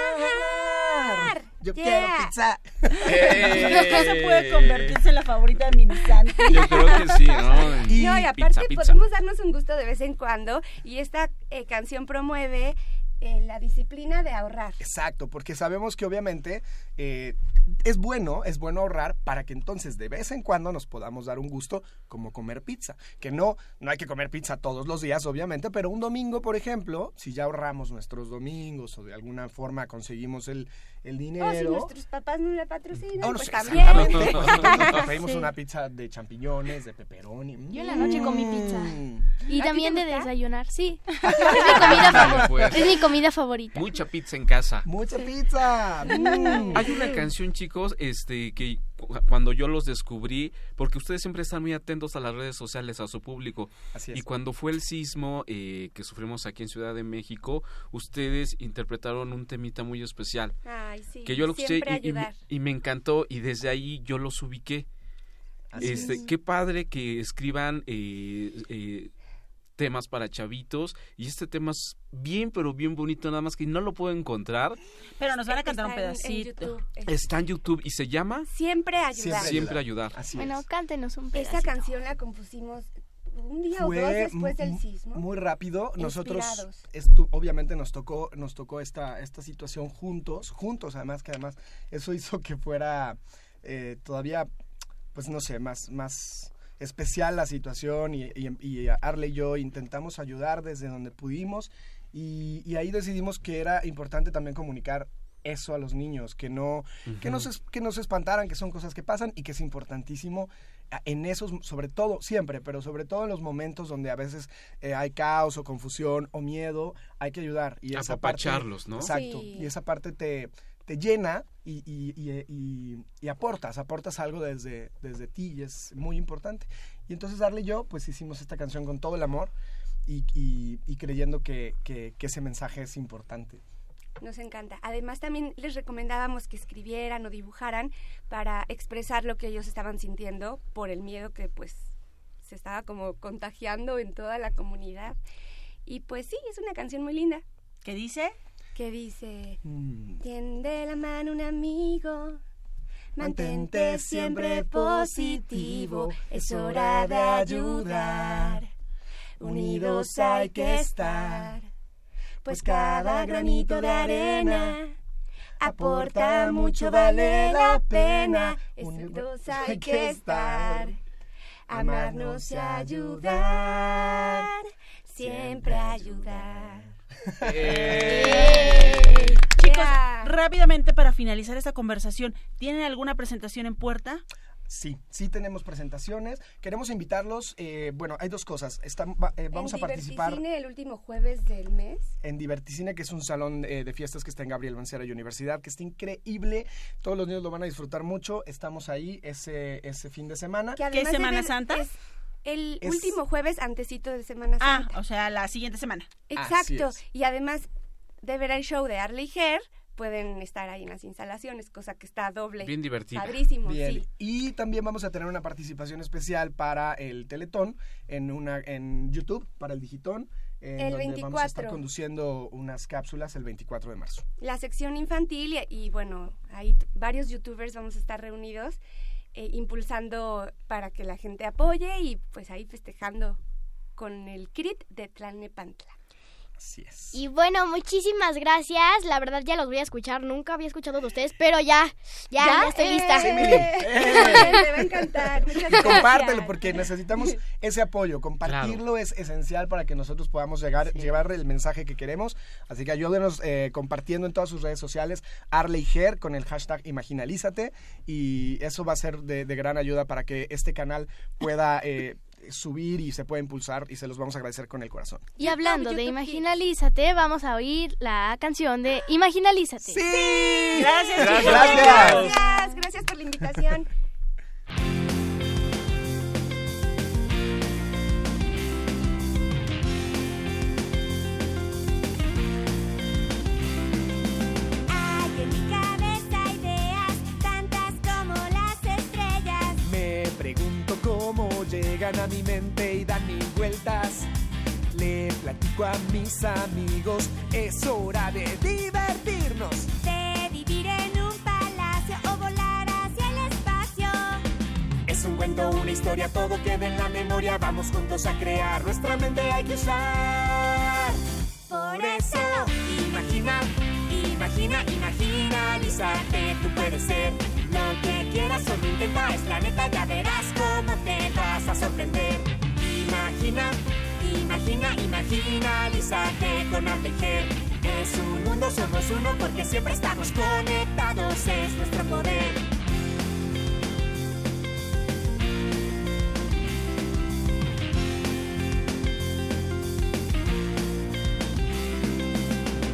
Yo Yeah. quiero pizza. Esa (laughs) puede convertirse en la favorita de mi. (laughs) Yo creo que sí, ¿no? (laughs) Y, no, y aparte Pizza, pizza. podemos darnos un gusto de vez en cuando y esta eh, canción promueve eh, la disciplina de ahorrar. Exacto, porque sabemos que obviamente eh, es bueno, es bueno ahorrar para que entonces de vez en cuando nos podamos dar un gusto como comer pizza. Que no, no hay que comer pizza todos los días, obviamente, pero un domingo, por ejemplo, si ya ahorramos nuestros domingos o de alguna forma conseguimos el, el O si dinero. nuestros papás no la patrocinan, Oh, no pues también. (laughs) Nos pedimos Sí. una pizza de champiñones, de pepperoni. Yo en la noche comí pizza. Mm. Y ¿A ti también de desayunar, sí. (laughs) Es mi comida, favor- Pues. es mi comida favorita. Mucha pizza en casa. Mucha pizza. Mm. Hay una canción, chicos, este que cu- cuando yo los descubrí, porque ustedes siempre están muy atentos a las redes sociales, a su público. Así es. Y cuando fue el sismo eh, que sufrimos aquí en Ciudad de México, ustedes interpretaron un temita muy especial. Ay, sí. que yo lo escuché y me encantó y desde ahí yo los ubiqué. Así este, es. qué padre que escriban eh, eh, temas para chavitos y este tema es bien pero bien bonito nada más que no lo puedo encontrar Pero nos van a cantar un Está en- en pedacito. Está en YouTube y se llama Siempre ayudar. Siempre ayudar Así Bueno, es. cántenos un pedacito. Esta canción la compusimos un día o dos después del sismo. Muy rápido. Nosotros, estu- obviamente nos tocó, nos tocó esta, esta situación juntos, juntos además, que además eso hizo que fuera eh, todavía, pues no sé, más, más especial la situación y, y, y Arle y yo intentamos ayudar desde donde pudimos y, y ahí decidimos que era importante también comunicar eso a los niños, que no, que, no se, que no se espantaran, que son cosas que pasan y que es importantísimo a- en esos, sobre todo, siempre, pero sobre todo en los momentos donde a veces eh, hay caos o confusión o miedo, hay que ayudar. Y esa parte- ¿no? Exacto. Sí. Y esa parte te, te llena y, y- y- y- y aportas, aportas algo desde, desde ti y es muy importante. Y entonces Darle y yo, pues hicimos esta canción con todo el amor y, y- y creyendo que, que- que ese mensaje es importante. Nos encanta. Además, también les recomendábamos que escribieran o dibujaran para expresar lo que ellos estaban sintiendo por el miedo que pues se estaba como contagiando en toda la comunidad. Y pues sí, es una canción muy linda. ¿Qué dice? Que dice, Mm. tiende la mano un amigo, Mantente mantente siempre positivo, es hora de ayudar. Unidos hay que estar, pues cada granito de arena aporta mucho, vale la pena. Unidos hay que estar, amarnos y ayudar, siempre ayudar. Chicos, Yeah. rápidamente para finalizar esta conversación, ¿tienen alguna presentación en puerta? Sí, sí tenemos presentaciones. Queremos invitarlos. eh, bueno, hay dos cosas. Están- va- eh, vamos en a participar Diverticine el último jueves del mes. en Diverticine, que es un salón eh, de fiestas que está en Gabriel Mancera y Universidad, que está increíble. Todos los niños lo van a disfrutar mucho. Estamos ahí ese, ese fin de semana. De Semana Santa? Es el Es- último jueves antecito de Semana Ah, Santa. o sea, la siguiente semana. Exacto. Y además de ver el show de Arley Hair, pueden estar ahí en las instalaciones, cosa que está doble. Bien divertida. Padrísimo, Bien. sí. Y también vamos a tener una participación especial para el Teletón en una en YouTube para el Digitón. En El donde vamos a estar 24. conduciendo unas cápsulas el 24 de marzo. La sección infantil y, y, bueno, ahí t- varios youtubers vamos a estar reunidos eh, impulsando para que la gente apoye y pues ahí festejando con el CRIT de Tlalnepantla. Así es. Y bueno, muchísimas gracias. La verdad ya los voy a escuchar. Nunca había escuchado de ustedes, pero ya, ya, ya, estoy ¡Eh! lista. Te va a encantar. Muchas Y compártelo gracias. porque necesitamos (laughs) ese apoyo. Compartirlo es esencial para que nosotros podamos llegar, llevar el mensaje que queremos. Así que ayúdenos eh, compartiendo en todas sus redes sociales Arley Her con el hashtag Imaginalízate y eso va a ser de, de gran ayuda para que este canal pueda eh, subir y se pueda impulsar y se los vamos a agradecer con el corazón. Y hablando de Imaginalízate, vamos a oír la canción de Imaginalízate. ¡Sí! Gracias. Gracias. Gracias, gracias por la invitación. Llegan a mi mente y dan mil vueltas. Le platico a mis amigos, es hora de divertirnos. De vivir en un palacio o volar hacia el espacio. Es un cuento, una historia, todo queda en la memoria. Vamos juntos a crear, nuestra mente hay que usar. Por eso, Imagina, imagina, imagina, Lizarte, tú puedes ser lo que quieras, solo intenta, es la neta, ya verás cómo te vas a sorprender. Imagina, imagina, imagina, Lizarte con Ambejer. Es un mundo, somos uno porque siempre estamos conectados, es nuestro poder.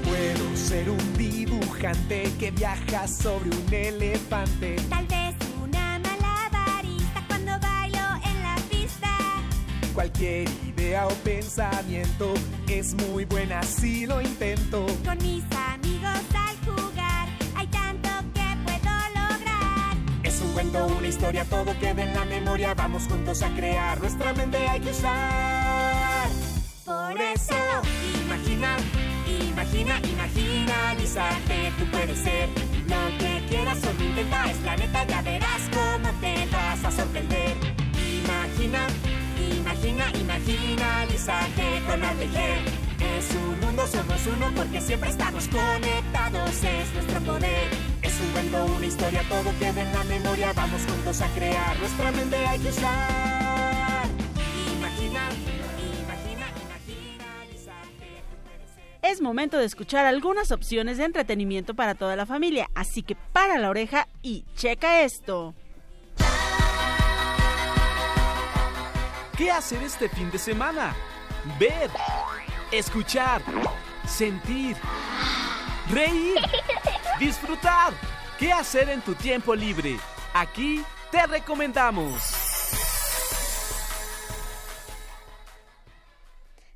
Puedo ser un dibujante que viaja sobre un elefante. Tal vez una malabarista cuando bailo en la pista. Cualquier idea o pensamiento es muy buena si lo intento. Con mis amigos al jugar, hay tanto que puedo lograr. Es un cuento, una historia, todo queda en la memoria. Vamos juntos a crear, nuestra mente hay que usar. Por eso, imagina, imagina, imagina, Lizarte, tú puedes ser lo que quieras, solo intenta, es la neta, ya verás cómo te vas a sorprender. Imagina, imagina, imagina, Lizarte con Aldejer. Es un mundo, somos uno porque siempre estamos conectados, es nuestro poder. Es un cuento, una historia, todo queda en la memoria, vamos juntos a crear, nuestra mente que usar. Es momento de escuchar algunas opciones de entretenimiento para toda la familia, así que para la oreja y checa esto. ¿Qué hacer este fin de semana? Ver, escuchar, sentir, reír, (laughs) disfrutar. ¿Qué hacer en tu tiempo libre? Aquí te recomendamos.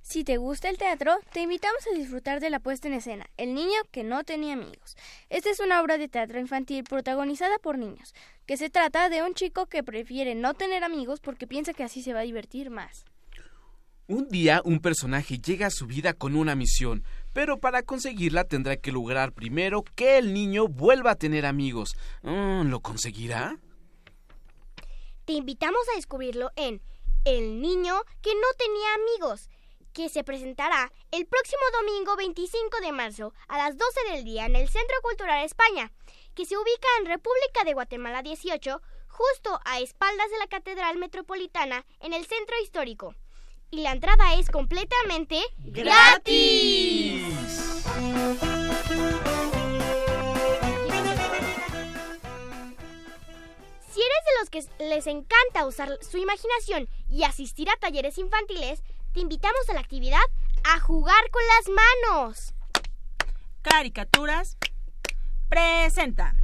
Si te gusta el teatro, te invitamos a disfrutar de la puesta en escena El niño que no tenía amigos. Esta es una obra de teatro infantil protagonizada por niños, que se trata de un chico que prefiere no tener amigos porque piensa que así se va a divertir más. Un día un personaje llega a su vida con una misión, pero para conseguirla tendrá que lograr primero que el niño vuelva a tener amigos. Mm, ¿Lo conseguirá? Te invitamos a descubrirlo en El niño que no tenía amigos, que se presentará el próximo domingo 25 de marzo a las 12 del día en el Centro Cultural España, que se ubica en República de Guatemala 18, justo a espaldas de la Catedral Metropolitana en el centro histórico. Y la entrada es completamente ¡Gratis! Si eres de los que les encanta usar su imaginación y asistir a talleres infantiles, te invitamos a la actividad a jugar con las manos. Caricaturas presenta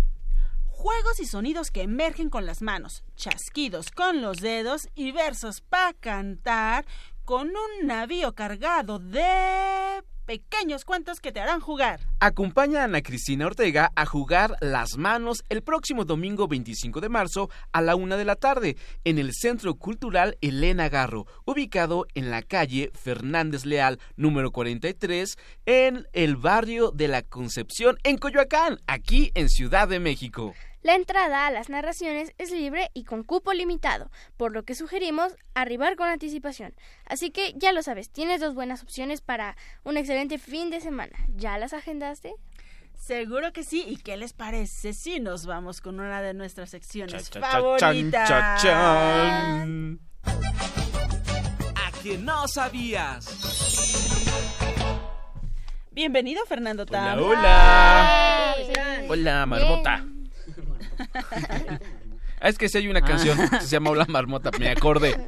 juegos y sonidos que emergen con las manos, chasquidos con los dedos y versos para cantar con un navío cargado de pequeños cuentos que te harán jugar. Acompaña a Ana Cristina Ortega a jugar Las Manos el próximo domingo 25 de marzo a la una de la tarde en el Centro Cultural Elena Garro, ubicado en la calle Fernández Leal, número 43, en el barrio de la Concepción, en Coyoacán, aquí en Ciudad de México. La entrada a las narraciones es libre y con cupo limitado, por lo que sugerimos arribar con anticipación. Así que ya lo sabes, tienes dos buenas opciones para un excelente fin de semana. ¿Ya las agendaste? Seguro que sí. ¿Y qué les parece si nos vamos con una de nuestras secciones Cha, cha, cha, favoritas? cha. ¿A que no sabías? Bienvenido, Fernando Tam. Hola. Bien. Hola, marmota. Ah, es que si hay una canción que se llama Hola Marmota, me acordé.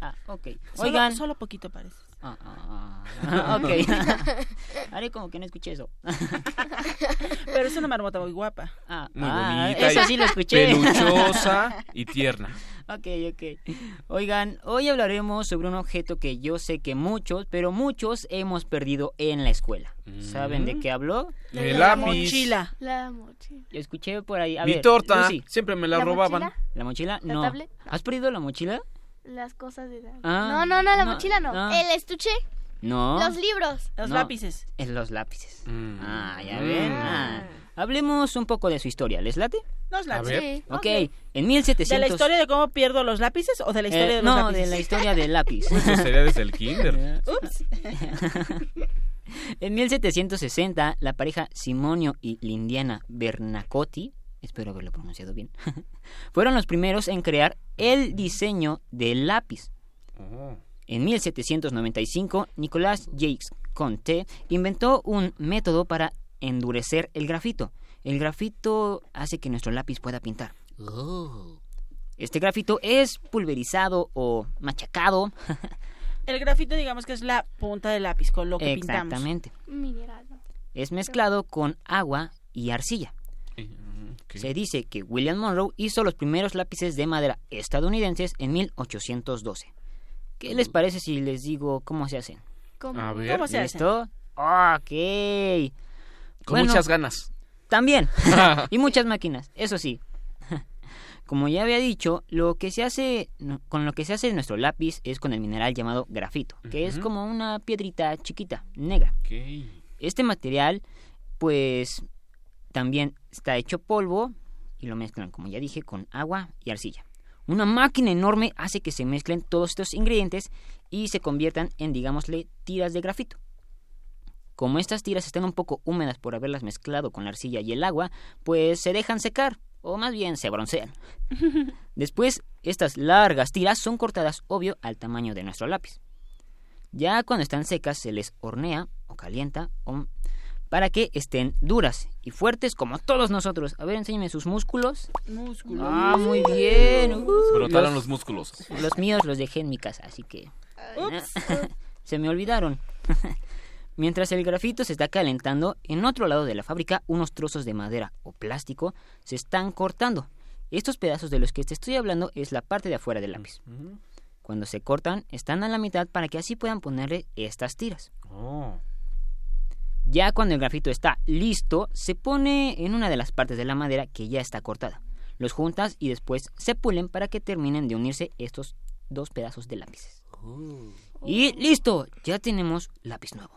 Ah, ok. Solo- Oigan. Solo, poquito parece. Ah, ah, ah, (laughs) ok. (laughs) Haré como que no escuché eso. (laughs) Pero es una marmota muy guapa. Ah, Muy ah, bonita. Eso sí lo escuché. Peluchosa y tierna. Ok, ok. Oigan, hoy hablaremos sobre un objeto que yo sé que muchos, pero muchos hemos perdido en la escuela. ¿Saben de qué hablo? El La lápiz. mochila. La mochila. Yo escuché por ahí. A Mi ver, torta, Lucy. siempre me la, ¿La robaban. mochila? ¿La mochila? ¿La no. tablet? ¿Has perdido la mochila? Las cosas de. Ah, no, no, no, la no, mochila no. no. El estuche. No. Los libros. Los No, lápices. Es los lápices. Mm. Ah, ya ven. Ah. Hablemos un poco de su historia. ¿Les late? Los lápices. Sí. Ok, Ok. en 1700... ¿De la historia de cómo pierdo los lápices o de la historia Eh, de los no, lápices? de la historia del (laughs) lápiz. Eso sería desde el kinder. (laughs) Ups. (laughs) En 1760, la pareja Simonio y Lindiana Bernacotti, espero haberlo pronunciado bien, (laughs) fueron los primeros en crear el diseño del lápiz. Oh. En 1795, Nicolas Jacques Conté inventó un método para endurecer el grafito. El grafito hace que nuestro lápiz pueda pintar. Este grafito es pulverizado o machacado. (laughs) El grafito, digamos que es la punta del lápiz con lo que Exactamente. Mineral. ¿no? Es mezclado con agua y arcilla. Se dice que William Monroe hizo los primeros lápices de madera estadounidenses en 1812. ¿Qué les parece si les digo cómo se hacen? ¿Cómo? A ver. ¿Cómo se ¿Listo? Ok. Con Bueno, muchas ganas. También. (laughs) (laughs) y muchas máquinas, eso sí. (laughs) Como ya había dicho, lo que se hace con lo que se hace nuestro lápiz es con el mineral llamado grafito, que es como una piedrita chiquita, negra. Ok. Este material, pues, también está hecho polvo y lo mezclan, como ya dije, con agua y arcilla. Una máquina enorme hace que se mezclen todos estos ingredientes y se conviertan en, digámosle, tiras de grafito. Como estas tiras están un poco húmedas por haberlas mezclado con la arcilla y el agua, pues se dejan secar, o más bien se broncean. (laughs) Después, estas largas tiras son cortadas, obvio, al tamaño de nuestro lápiz. Ya cuando están secas se les hornea o calienta o- para que estén duras y fuertes como todos nosotros. A ver, enséñame sus músculos. Músculos. Ah, muy bien. Uh, Brotaron los músculos. Los míos los dejé en mi casa, así que (laughs) se me olvidaron. (laughs) Mientras el grafito se está calentando, en otro lado de la fábrica unos trozos de madera o plástico se están cortando. Estos pedazos de los que te estoy hablando es la parte de afuera del lápiz. Cuando se cortan, están a la mitad para que así puedan ponerle estas tiras. Oh. Ya cuando el grafito está listo, se pone en una de las partes de la madera que ya está cortada. Los juntas y después se pulen para que terminen de unirse estos dos pedazos de lápices. Y listo, ya tenemos lápiz nuevo.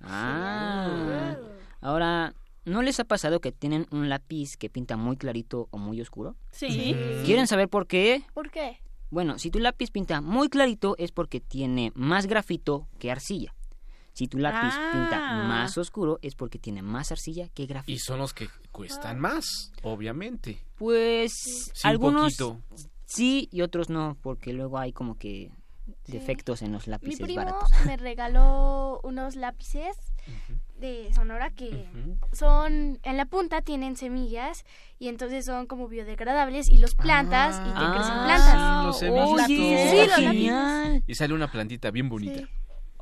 Ah. Ahora, ¿no les ha pasado que tienen un lápiz que pinta muy clarito o muy oscuro? Sí. ¿Quieren saber por qué? ¿Por qué? Bueno, si tu lápiz pinta muy clarito es porque tiene más grafito que arcilla. Si tu lápiz Ah. pinta más oscuro es porque tiene más arcilla que grafito. Y son los que cuestan más, obviamente. Pues Sí, algunos un poquito. sí y otros no, porque luego hay como que defectos en los Mi lápices primo baratos. me regaló unos lápices de Sonora que son en la punta tienen semillas y entonces son como biodegradables y los plantas y te crecen Ah, plantas. sí, los he Oye, visto. sí, los genial. Y sale una plantita bien bonita.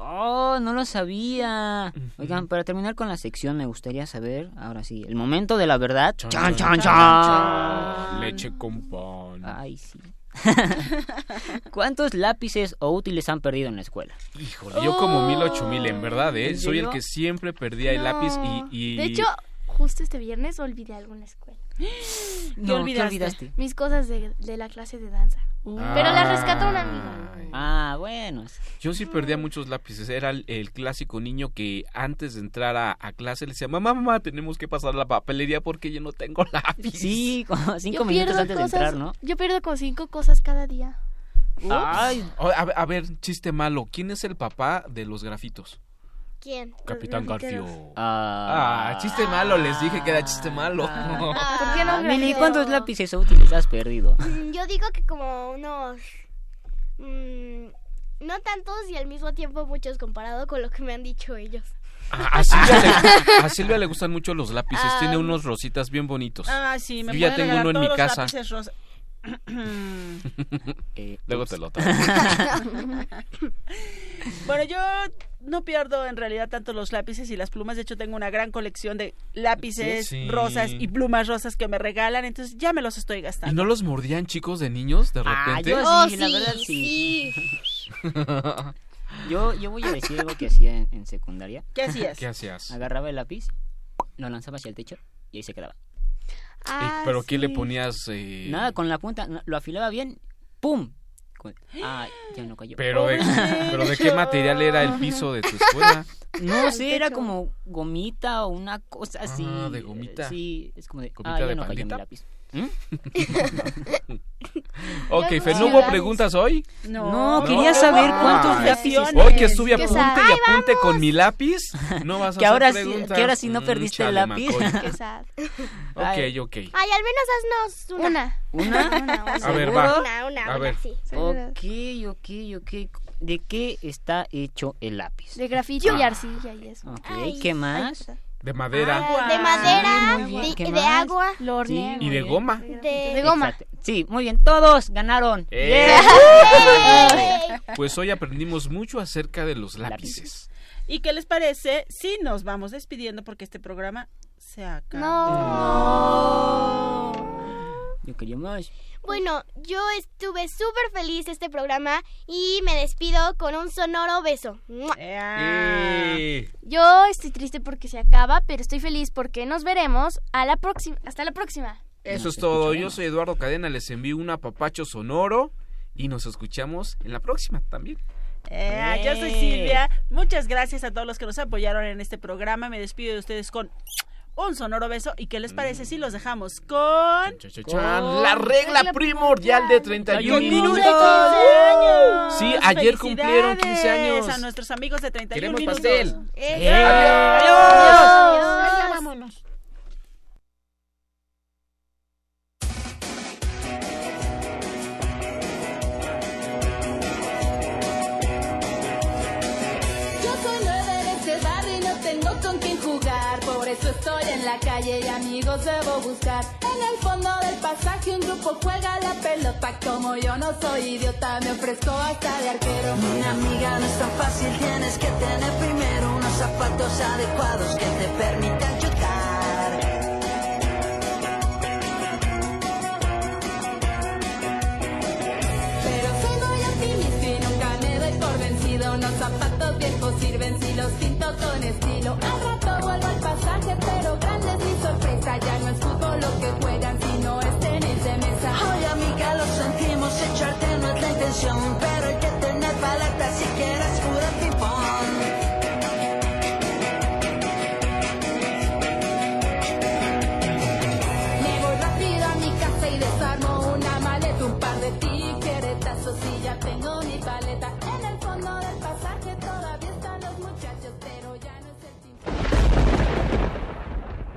Oh, no lo sabía. Oigan, para terminar con la sección me gustaría saber, ahora sí, el momento de la verdad. Chan, chan, chan. chan. Leche con pan. Ay, sí. (laughs) ¿Cuántos lápices o útiles han perdido en la escuela? Híjole, yo como mil ocho mil, en verdad, ¿eh? ¿En Soy el que siempre perdía el lápiz y... y- De hecho, justo este viernes olvidé algo en la escuela. (gasps) No, ¿qué olvidaste? olvidaste? Mis cosas de, de la clase de danza. Uh. Pero las rescató un amigo. Ah, bueno. Yo sí perdía muchos lápices. Era el, el clásico niño que antes de entrar a, a clase le decía, mamá, mamá, tenemos que pasar la papelería porque yo no tengo (laughs) lápiz. Sí, como cinco Yo minutos pierdo antes de cosas- entrar, ¿no? Yo pierdo como cinco cosas cada día. Ay. A ver, chiste malo. ¿Quién es el papá de los grafitos? ¿Quién? Capitán. Garfio. Ah, Ah, chiste malo. Les dije que era chiste malo. (laughs) ¿Por qué no Mili? ¿cuántos lápices útiles has perdido? Mm, Yo digo que como unos... mm, no tantos y al mismo tiempo muchos comparado con lo que me han dicho ellos. A, a Silvia le, (laughs) a Silvia le gustan mucho los lápices. Ah. Tiene unos rositas bien bonitos. Ah, sí, me Yo ya tengo uno en mi casa. lápices rosa. (laughs) Eh, (clears throat) Luego te lo traigo. bueno, yo no pierdo en realidad tanto los lápices y las plumas. De hecho, tengo una gran colección de lápices Sí. rosas y plumas rosas que me regalan. Entonces, ya me los estoy ¿Y gastando. no los mordían chicos de niños de Ah, repente? yo Oh, sí, la sí, verdad sí. sí. (laughs) Yo, yo voy a decir algo que hacía en, en secundaria. ¿Qué hacías? (laughs) ¿Qué hacías? Agarraba el lápiz, lo lanzaba hacia el techo y ahí se quedaba. Ah, Eh, ¿Pero qué le sí. ponías? eh, Nada, con la punta, lo afilaba bien, ¡pum! Ah, ya no cayó. Pero de, pero de qué material era el piso de tu escuela? No sé, era como gomita o una cosa así. Ah, de gomita. Sí, es como de, ¿Gomita ah, ya de no cayó mi pandita? ¿Mm? (laughs) Ok, Ya Fer, no. ¿no hubo preguntas hoy? No, quería saber cuántos lápices. Hoy que estuve a Que punte sad. y ¡Ay, apunte con mi lápiz, no vas a (laughs) Que hacer ahora sí- preguntas. que ahora sí no Mm, perdiste el chale, lápiz. Macoy. (laughs) Qué sad. Ok, ok. Ay, al menos haznos una. ¿Una? Una, una. A ver, va. Una, una, A una, ver. sí. Ok, ok, ok. ¿De qué está hecho el lápiz? De grafito y Ah. arcilla y eso. Ok, ¿qué más? De madera. Ah, De madera, bien. de, agua. Lo hornean. Y de goma. De, Exacto. Sí, muy bien, todos ganaron. ¡Eh! Yeah. (laughs) Pues hoy aprendimos mucho acerca de los lápices. ¿Y qué les parece si nos vamos despidiendo porque este programa se acaba? Yo quería más. Bueno, yo estuve súper feliz de este programa y me despido con un sonoro beso. Eh. Yo estoy triste porque se acaba, pero estoy feliz porque nos veremos a la próxima. Hasta la próxima. Eso es todo. Yo soy Eduardo Cadena, les envío un apapacho sonoro y nos escuchamos en la próxima también. Eh, yo soy Silvia. Muchas gracias a todos los que nos apoyaron en este programa. Me despido de ustedes con un sonoro beso. ¿Y qué les parece si los dejamos con... Chan, la regla primordial de 31 Con minutos. de 15 años. Sí, ayer cumplieron 15 años. A nuestros amigos de 31 Queremos minutos. pastel. Eh, Adiós. Adiós. Ya vámonos. Eso estoy en la calle y amigos debo buscar. En el fondo del pasaje un grupo juega la pelota. Como yo no soy idiota, me ofrezco hasta de arquero. Mi amiga no es tan fácil, tienes que tener primero unos zapatos adecuados que te permitan chutar. Pero soy muy optimista y nunca me doy por vencido. Unos zapatos viejos sirven si los pinto con estilo. Al rato vuelvo